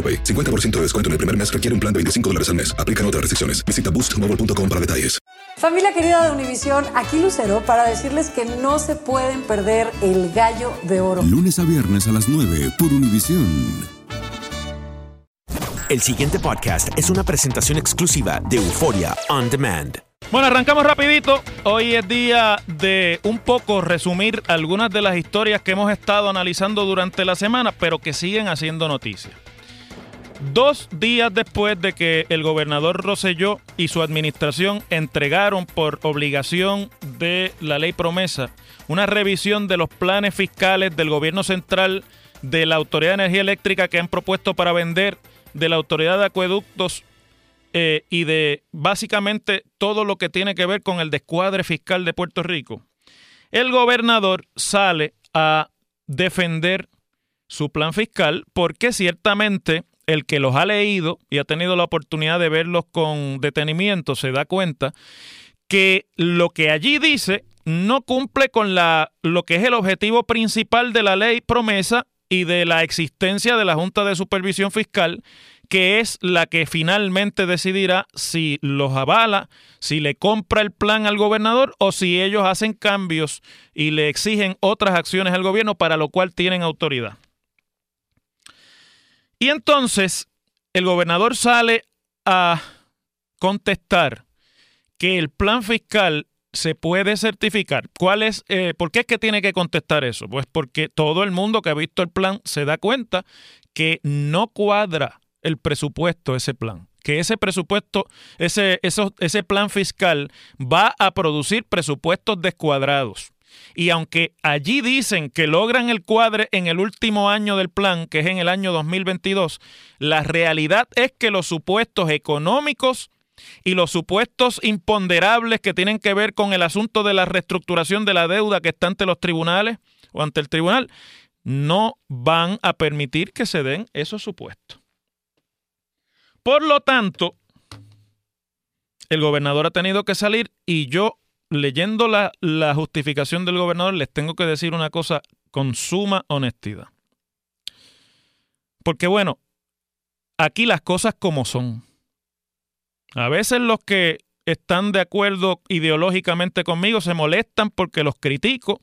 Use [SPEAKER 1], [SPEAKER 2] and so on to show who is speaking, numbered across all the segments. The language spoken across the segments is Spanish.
[SPEAKER 1] AroPay. 50% de descuento en el primer mes requiere un plan de 25 dólares al mes. Aplican otras restricciones. Visita boostmobile.com para detalles.
[SPEAKER 2] Familia querida de Univisión, aquí Lucero para decirles que no se pueden perder el gallo de oro.
[SPEAKER 3] Lunes a viernes a las 9 por Univisión.
[SPEAKER 4] El siguiente podcast es una presentación exclusiva de Euforia On Demand.
[SPEAKER 5] Bueno, arrancamos rapidito. Hoy es día de un poco resumir algunas de las historias que hemos estado analizando durante la semana, pero que siguen haciendo noticia. Dos días después de que el gobernador Roselló y su administración entregaron por obligación de la ley promesa una revisión de los planes fiscales del gobierno central, de la Autoridad de Energía Eléctrica que han propuesto para vender, de la Autoridad de Acueductos eh, y de básicamente todo lo que tiene que ver con el descuadre fiscal de Puerto Rico, el gobernador sale a defender su plan fiscal porque ciertamente el que los ha leído y ha tenido la oportunidad de verlos con detenimiento se da cuenta que lo que allí dice no cumple con la, lo que es el objetivo principal de la ley promesa y de la existencia de la Junta de Supervisión Fiscal, que es la que finalmente decidirá si los avala, si le compra el plan al gobernador o si ellos hacen cambios y le exigen otras acciones al gobierno para lo cual tienen autoridad. Y entonces el gobernador sale a contestar que el plan fiscal se puede certificar. ¿Cuál es, eh, ¿Por qué es que tiene que contestar eso? Pues porque todo el mundo que ha visto el plan se da cuenta que no cuadra el presupuesto ese plan. Que ese presupuesto, ese, ese plan fiscal va a producir presupuestos descuadrados. Y aunque allí dicen que logran el cuadre en el último año del plan, que es en el año 2022, la realidad es que los supuestos económicos y los supuestos imponderables que tienen que ver con el asunto de la reestructuración de la deuda que está ante los tribunales o ante el tribunal, no van a permitir que se den esos supuestos. Por lo tanto, el gobernador ha tenido que salir y yo leyendo la, la justificación del gobernador, les tengo que decir una cosa con suma honestidad. Porque bueno, aquí las cosas como son. A veces los que están de acuerdo ideológicamente conmigo se molestan porque los critico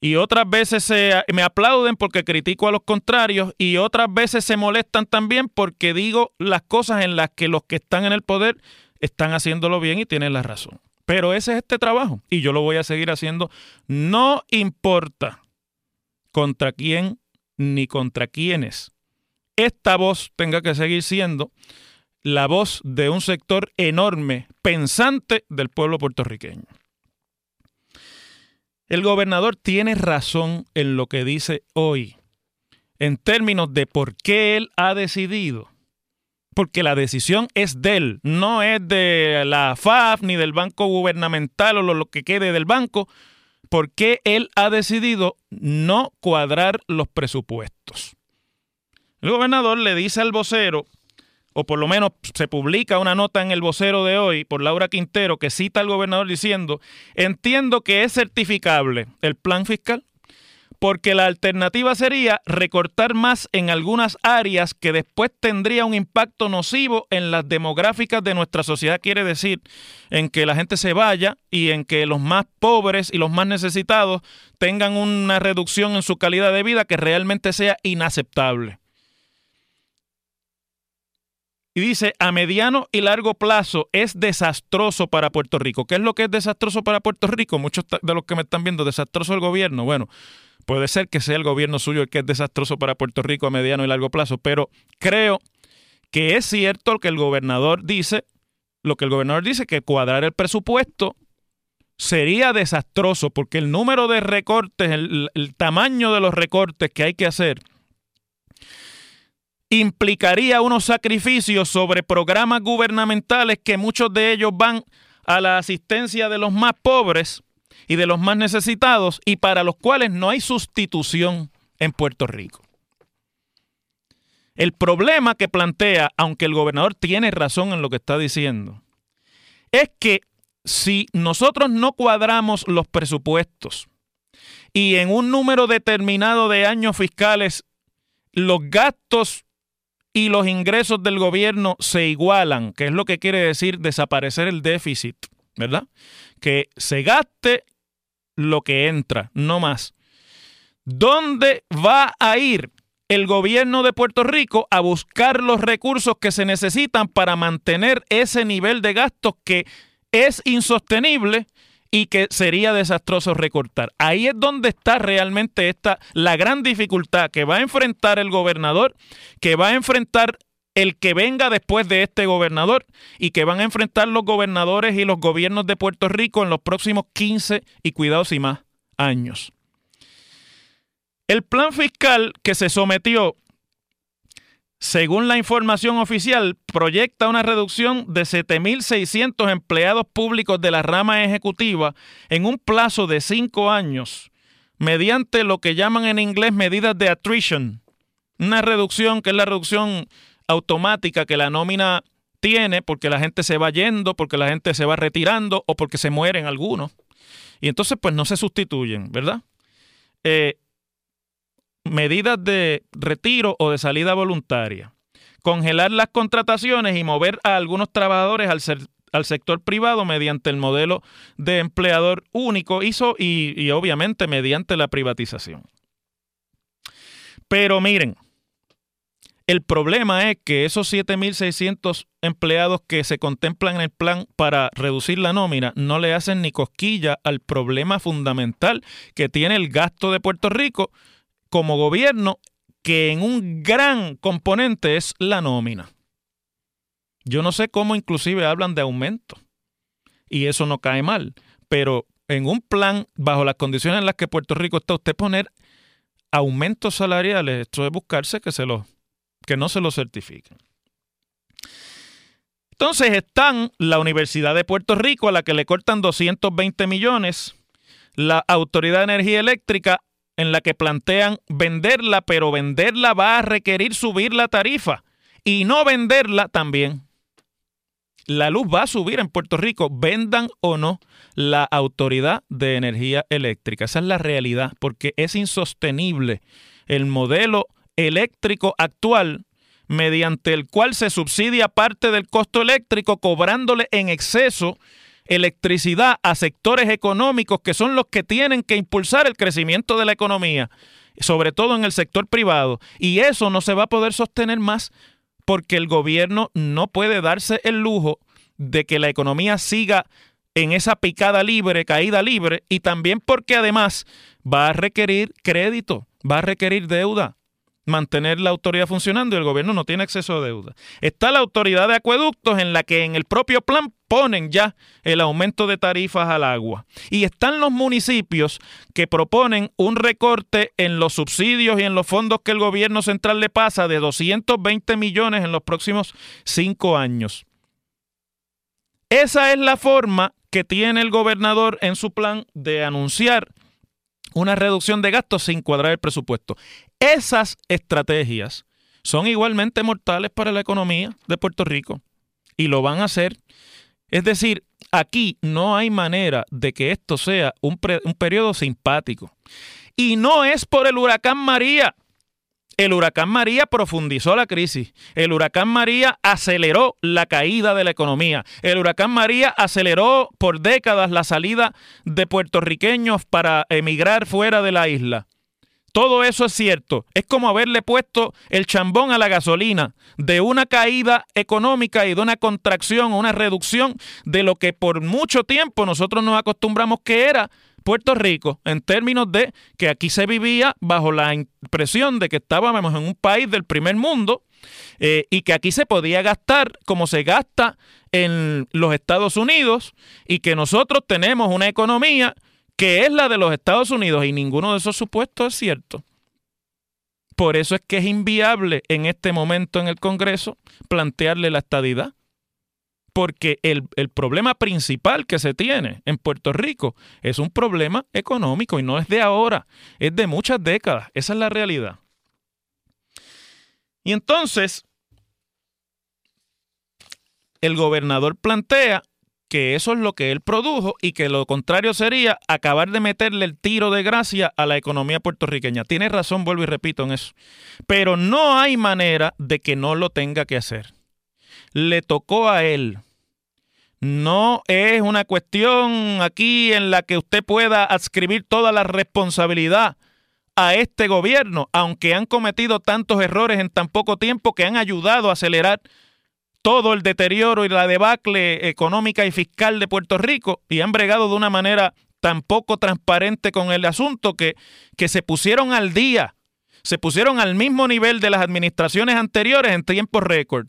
[SPEAKER 5] y otras veces se, me aplauden porque critico a los contrarios y otras veces se molestan también porque digo las cosas en las que los que están en el poder están haciéndolo bien y tienen la razón. Pero ese es este trabajo y yo lo voy a seguir haciendo. No importa contra quién ni contra quiénes. Esta voz tenga que seguir siendo la voz de un sector enorme, pensante del pueblo puertorriqueño. El gobernador tiene razón en lo que dice hoy, en términos de por qué él ha decidido porque la decisión es de él, no es de la FAF ni del banco gubernamental o lo que quede del banco, porque él ha decidido no cuadrar los presupuestos. El gobernador le dice al vocero, o por lo menos se publica una nota en el vocero de hoy por Laura Quintero que cita al gobernador diciendo, entiendo que es certificable el plan fiscal porque la alternativa sería recortar más en algunas áreas que después tendría un impacto nocivo en las demográficas de nuestra sociedad, quiere decir, en que la gente se vaya y en que los más pobres y los más necesitados tengan una reducción en su calidad de vida que realmente sea inaceptable. Y dice, a mediano y largo plazo es desastroso para Puerto Rico. ¿Qué es lo que es desastroso para Puerto Rico? Muchos de los que me están viendo, desastroso el gobierno. Bueno, puede ser que sea el gobierno suyo el que es desastroso para Puerto Rico a mediano y largo plazo, pero creo que es cierto lo que el gobernador dice, lo que el gobernador dice, que cuadrar el presupuesto sería desastroso porque el número de recortes, el, el tamaño de los recortes que hay que hacer implicaría unos sacrificios sobre programas gubernamentales que muchos de ellos van a la asistencia de los más pobres y de los más necesitados y para los cuales no hay sustitución en Puerto Rico. El problema que plantea, aunque el gobernador tiene razón en lo que está diciendo, es que si nosotros no cuadramos los presupuestos y en un número determinado de años fiscales los gastos y los ingresos del gobierno se igualan, que es lo que quiere decir desaparecer el déficit, ¿verdad? Que se gaste lo que entra, no más. ¿Dónde va a ir el gobierno de Puerto Rico a buscar los recursos que se necesitan para mantener ese nivel de gastos que es insostenible y que sería desastroso recortar. Ahí es donde está realmente esta la gran dificultad que va a enfrentar el gobernador, que va a enfrentar el que venga después de este gobernador y que van a enfrentar los gobernadores y los gobiernos de Puerto Rico en los próximos 15 y cuidados y más años. El plan fiscal que se sometió según la información oficial, proyecta una reducción de 7.600 empleados públicos de la rama ejecutiva en un plazo de cinco años, mediante lo que llaman en inglés medidas de attrition. Una reducción que es la reducción automática que la nómina tiene porque la gente se va yendo, porque la gente se va retirando o porque se mueren algunos. Y entonces pues no se sustituyen, ¿verdad? Eh, medidas de retiro o de salida voluntaria, congelar las contrataciones y mover a algunos trabajadores al, al sector privado mediante el modelo de empleador único hizo y, y obviamente mediante la privatización. Pero miren, el problema es que esos 7.600 empleados que se contemplan en el plan para reducir la nómina no le hacen ni cosquilla al problema fundamental que tiene el gasto de Puerto Rico como gobierno que en un gran componente es la nómina. Yo no sé cómo inclusive hablan de aumento y eso no cae mal, pero en un plan, bajo las condiciones en las que Puerto Rico está, usted poner aumentos salariales, esto es buscarse que, se lo, que no se lo certifiquen. Entonces están la Universidad de Puerto Rico, a la que le cortan 220 millones, la Autoridad de Energía Eléctrica, en la que plantean venderla, pero venderla va a requerir subir la tarifa y no venderla también. La luz va a subir en Puerto Rico, vendan o no la Autoridad de Energía Eléctrica. Esa es la realidad, porque es insostenible el modelo eléctrico actual mediante el cual se subsidia parte del costo eléctrico cobrándole en exceso electricidad a sectores económicos que son los que tienen que impulsar el crecimiento de la economía, sobre todo en el sector privado. Y eso no se va a poder sostener más porque el gobierno no puede darse el lujo de que la economía siga en esa picada libre, caída libre, y también porque además va a requerir crédito, va a requerir deuda mantener la autoridad funcionando y el gobierno no tiene acceso a deuda. Está la autoridad de acueductos en la que en el propio plan ponen ya el aumento de tarifas al agua. Y están los municipios que proponen un recorte en los subsidios y en los fondos que el gobierno central le pasa de 220 millones en los próximos cinco años. Esa es la forma que tiene el gobernador en su plan de anunciar una reducción de gastos sin cuadrar el presupuesto. Esas estrategias son igualmente mortales para la economía de Puerto Rico y lo van a hacer. Es decir, aquí no hay manera de que esto sea un, periodo simpático. Y no es por el huracán María. El huracán María profundizó la crisis. El huracán María aceleró la caída de la economía. El huracán María aceleró por décadas la salida de puertorriqueños para emigrar fuera de la isla. todo eso es cierto. Es como haberle puesto el chambón a la gasolina de una caída económica y de una contracción, una reducción de lo que por mucho tiempo nosotros nos acostumbramos que era Puerto Rico, en términos de que aquí se vivía bajo la impresión de que estábamos en un país del primer mundo eh, y que aquí se podía gastar como se gasta en los Estados Unidos y que nosotros tenemos una economía que es la de los Estados Unidos y ninguno de esos supuestos es cierto. Por eso es que es inviable en este momento en el Congreso plantearle la estadidad. Porque el, el, problema principal que se tiene en Puerto Rico es un problema económico y no es de ahora, es de muchas décadas. Esa es la realidad. Y entonces, el gobernador plantea que eso es lo que él produjo y que lo contrario sería acabar de meterle el tiro de gracia a la economía puertorriqueña. Tiene razón, vuelvo y repito en eso. Pero no hay manera de que no lo tenga que hacer. Le tocó a él. No es una cuestión aquí en la que usted pueda adscribir toda la responsabilidad a este gobierno, aunque han cometido tantos errores en tan poco tiempo que han ayudado a acelerar todo el deterioro y la debacle económica y fiscal de Puerto Rico y han bregado de una manera tan poco transparente con el asunto que, que se pusieron al día, se pusieron al mismo nivel de las administraciones anteriores en tiempo récord,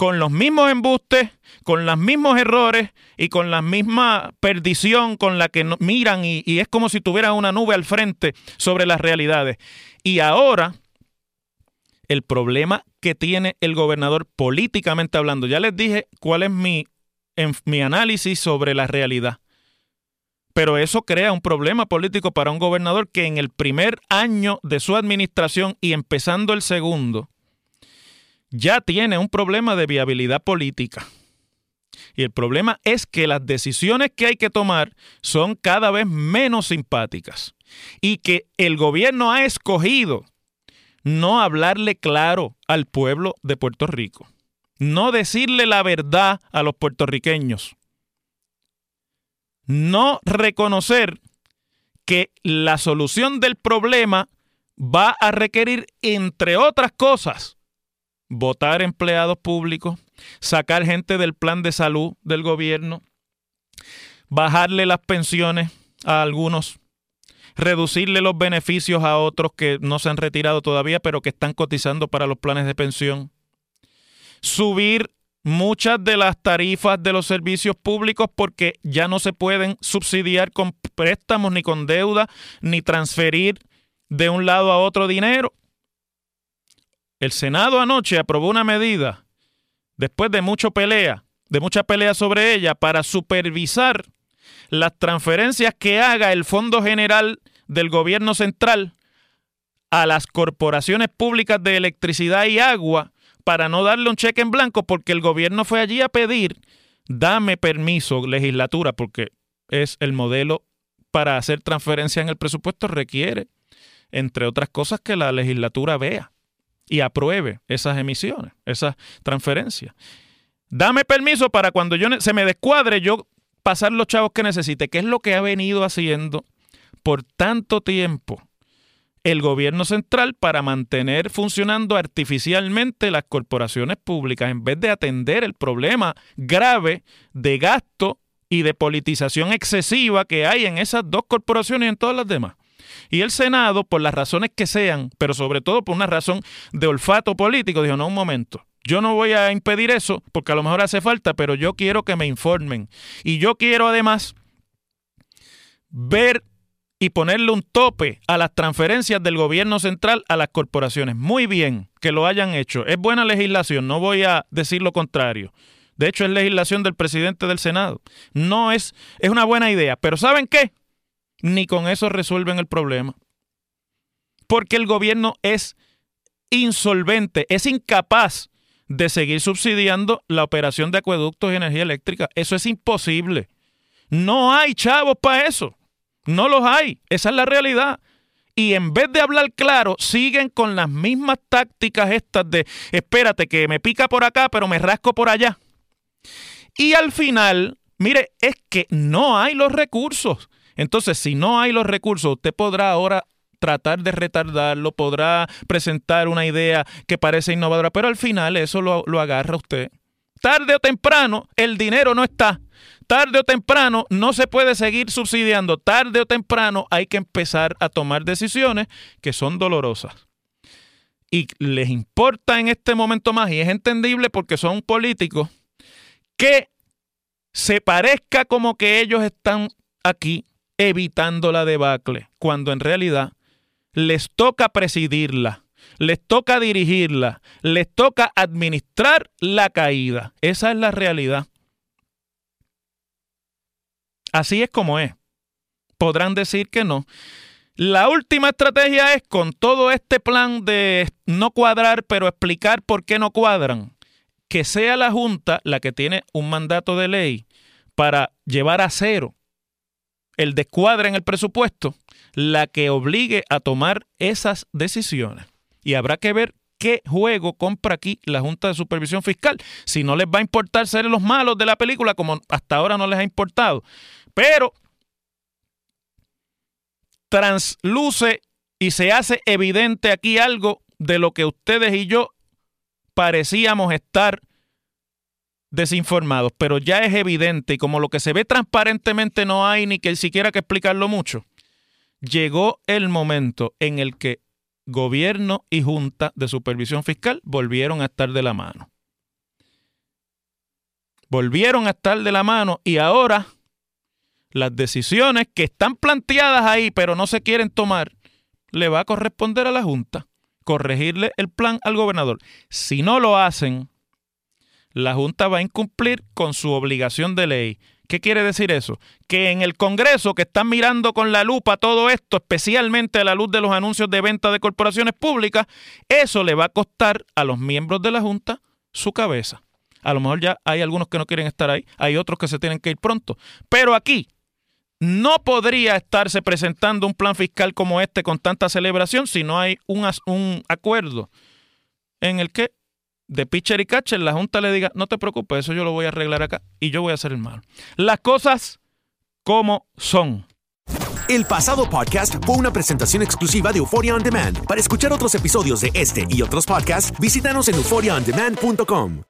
[SPEAKER 5] con los mismos embustes, con los mismos errores y con la misma perdición con la que miran y, y es como si tuvieran una nube al frente sobre las realidades. Y ahora el problema que tiene el gobernador políticamente hablando. Ya les dije cuál es mi, mi análisis sobre la realidad. Pero eso crea un problema político para un gobernador que en el primer año de su administración y empezando el segundo, ya tiene un problema de viabilidad política. Y el problema es que las decisiones que hay que tomar son cada vez menos simpáticas y que el gobierno ha escogido no hablarle claro al pueblo de Puerto Rico, no decirle la verdad a los puertorriqueños, no reconocer que la solución del problema va a requerir, entre otras cosas, votar empleados públicos, sacar gente del plan de salud del gobierno, bajarle las pensiones a algunos, reducirle los beneficios a otros que no se han retirado todavía, pero que están cotizando para los planes de pensión, subir muchas de las tarifas de los servicios públicos porque ya no se pueden subsidiar con préstamos ni con deuda, ni transferir de un lado a otro dinero. El Senado anoche aprobó una medida, después de mucha pelea, de mucha pelea sobre ella, para supervisar las transferencias que haga el Fondo General del Gobierno Central a las corporaciones públicas de electricidad y agua para no darle un cheque en blanco porque el gobierno fue allí a pedir, dame permiso, legislatura, porque es el modelo para hacer transferencia en el presupuesto requiere, entre otras cosas, que la legislatura vea y apruebe esas emisiones, esas transferencias. Dame permiso para cuando yo se me descuadre, yo pasar los chavos que necesite, que es lo que ha venido haciendo por tanto tiempo el gobierno central para mantener funcionando artificialmente las corporaciones públicas en vez de atender el problema grave de gasto y de politización excesiva que hay en esas dos corporaciones y en todas las demás. Y el Senado, por las razones que sean, pero sobre todo por una razón de olfato político, dijo, no, un momento, yo no voy a impedir eso porque a lo mejor hace falta, pero yo quiero que me informen. Y yo quiero además ver y ponerle un tope a las transferencias del gobierno central a las corporaciones. Muy bien que lo hayan hecho. Es buena legislación, no voy a decir lo contrario. De hecho, es legislación del presidente del Senado. No es, es una buena idea. Pero ¿saben qué? Ni con eso resuelven el problema. Porque el gobierno es insolvente, es incapaz de seguir subsidiando la operación de acueductos y energía eléctrica. Eso es imposible. No hay chavos para eso. No los hay. Esa es la realidad. Y en vez de hablar claro, siguen con las mismas tácticas estas de, espérate, que me pica por acá, pero me rasco por allá. Y al final, mire, es que no hay los recursos. Entonces, si no hay los recursos, usted podrá ahora tratar de retardarlo, podrá presentar una idea que parece innovadora, pero al final eso lo, lo agarra usted. Tarde o temprano, el dinero no está. Tarde o temprano no se puede seguir subsidiando. Tarde o temprano hay que empezar a tomar decisiones que son dolorosas. Y les importa en este momento más, y es entendible porque son políticos, que se parezca como que ellos están aquí evitando la debacle, cuando en realidad les toca presidirla, les toca dirigirla, les toca administrar la caída. Esa es la realidad. Así es como es. Podrán decir que no. La última estrategia es con todo este plan de no cuadrar, pero explicar por qué no cuadran que sea la Junta la que tiene un mandato de ley para llevar a cero el descuadre en el presupuesto, la que obligue a tomar esas decisiones. Y habrá que ver qué juego compra aquí la Junta de Supervisión Fiscal. Si no les va a importar ser los malos de la película, como hasta ahora no les ha importado. Pero transluce y se hace evidente aquí algo de lo que ustedes y yo parecíamos estar desinformados, pero ya es evidente y como lo que se ve transparentemente no hay ni que siquiera que explicarlo mucho, llegó el momento en el que gobierno y junta de supervisión fiscal volvieron a estar de la mano. Volvieron a estar de la mano y ahora las decisiones que están planteadas ahí pero no se quieren tomar, le va a corresponder a la junta corregirle el plan al gobernador. Si no lo hacen, la Junta va a incumplir con su obligación de ley. ¿Qué quiere decir eso? Que en el Congreso, que están mirando con la lupa todo esto, especialmente a la luz de los anuncios de venta de corporaciones públicas, eso le va a costar a los miembros de la Junta su cabeza. A lo mejor ya hay algunos que no quieren estar ahí, hay otros que se tienen que ir pronto. Pero aquí, no podría estarse presentando un plan fiscal como este con tanta celebración si no hay un, un acuerdo en el que de pitcher y catcher la Junta le diga, no te preocupes, eso yo lo voy a arreglar acá y yo voy a hacer el mal. Las cosas como son.
[SPEAKER 4] El pasado podcast fue una presentación exclusiva de Euphoria On Demand. Para escuchar otros episodios de este y otros podcasts, visítanos en euphoriaondemand.com.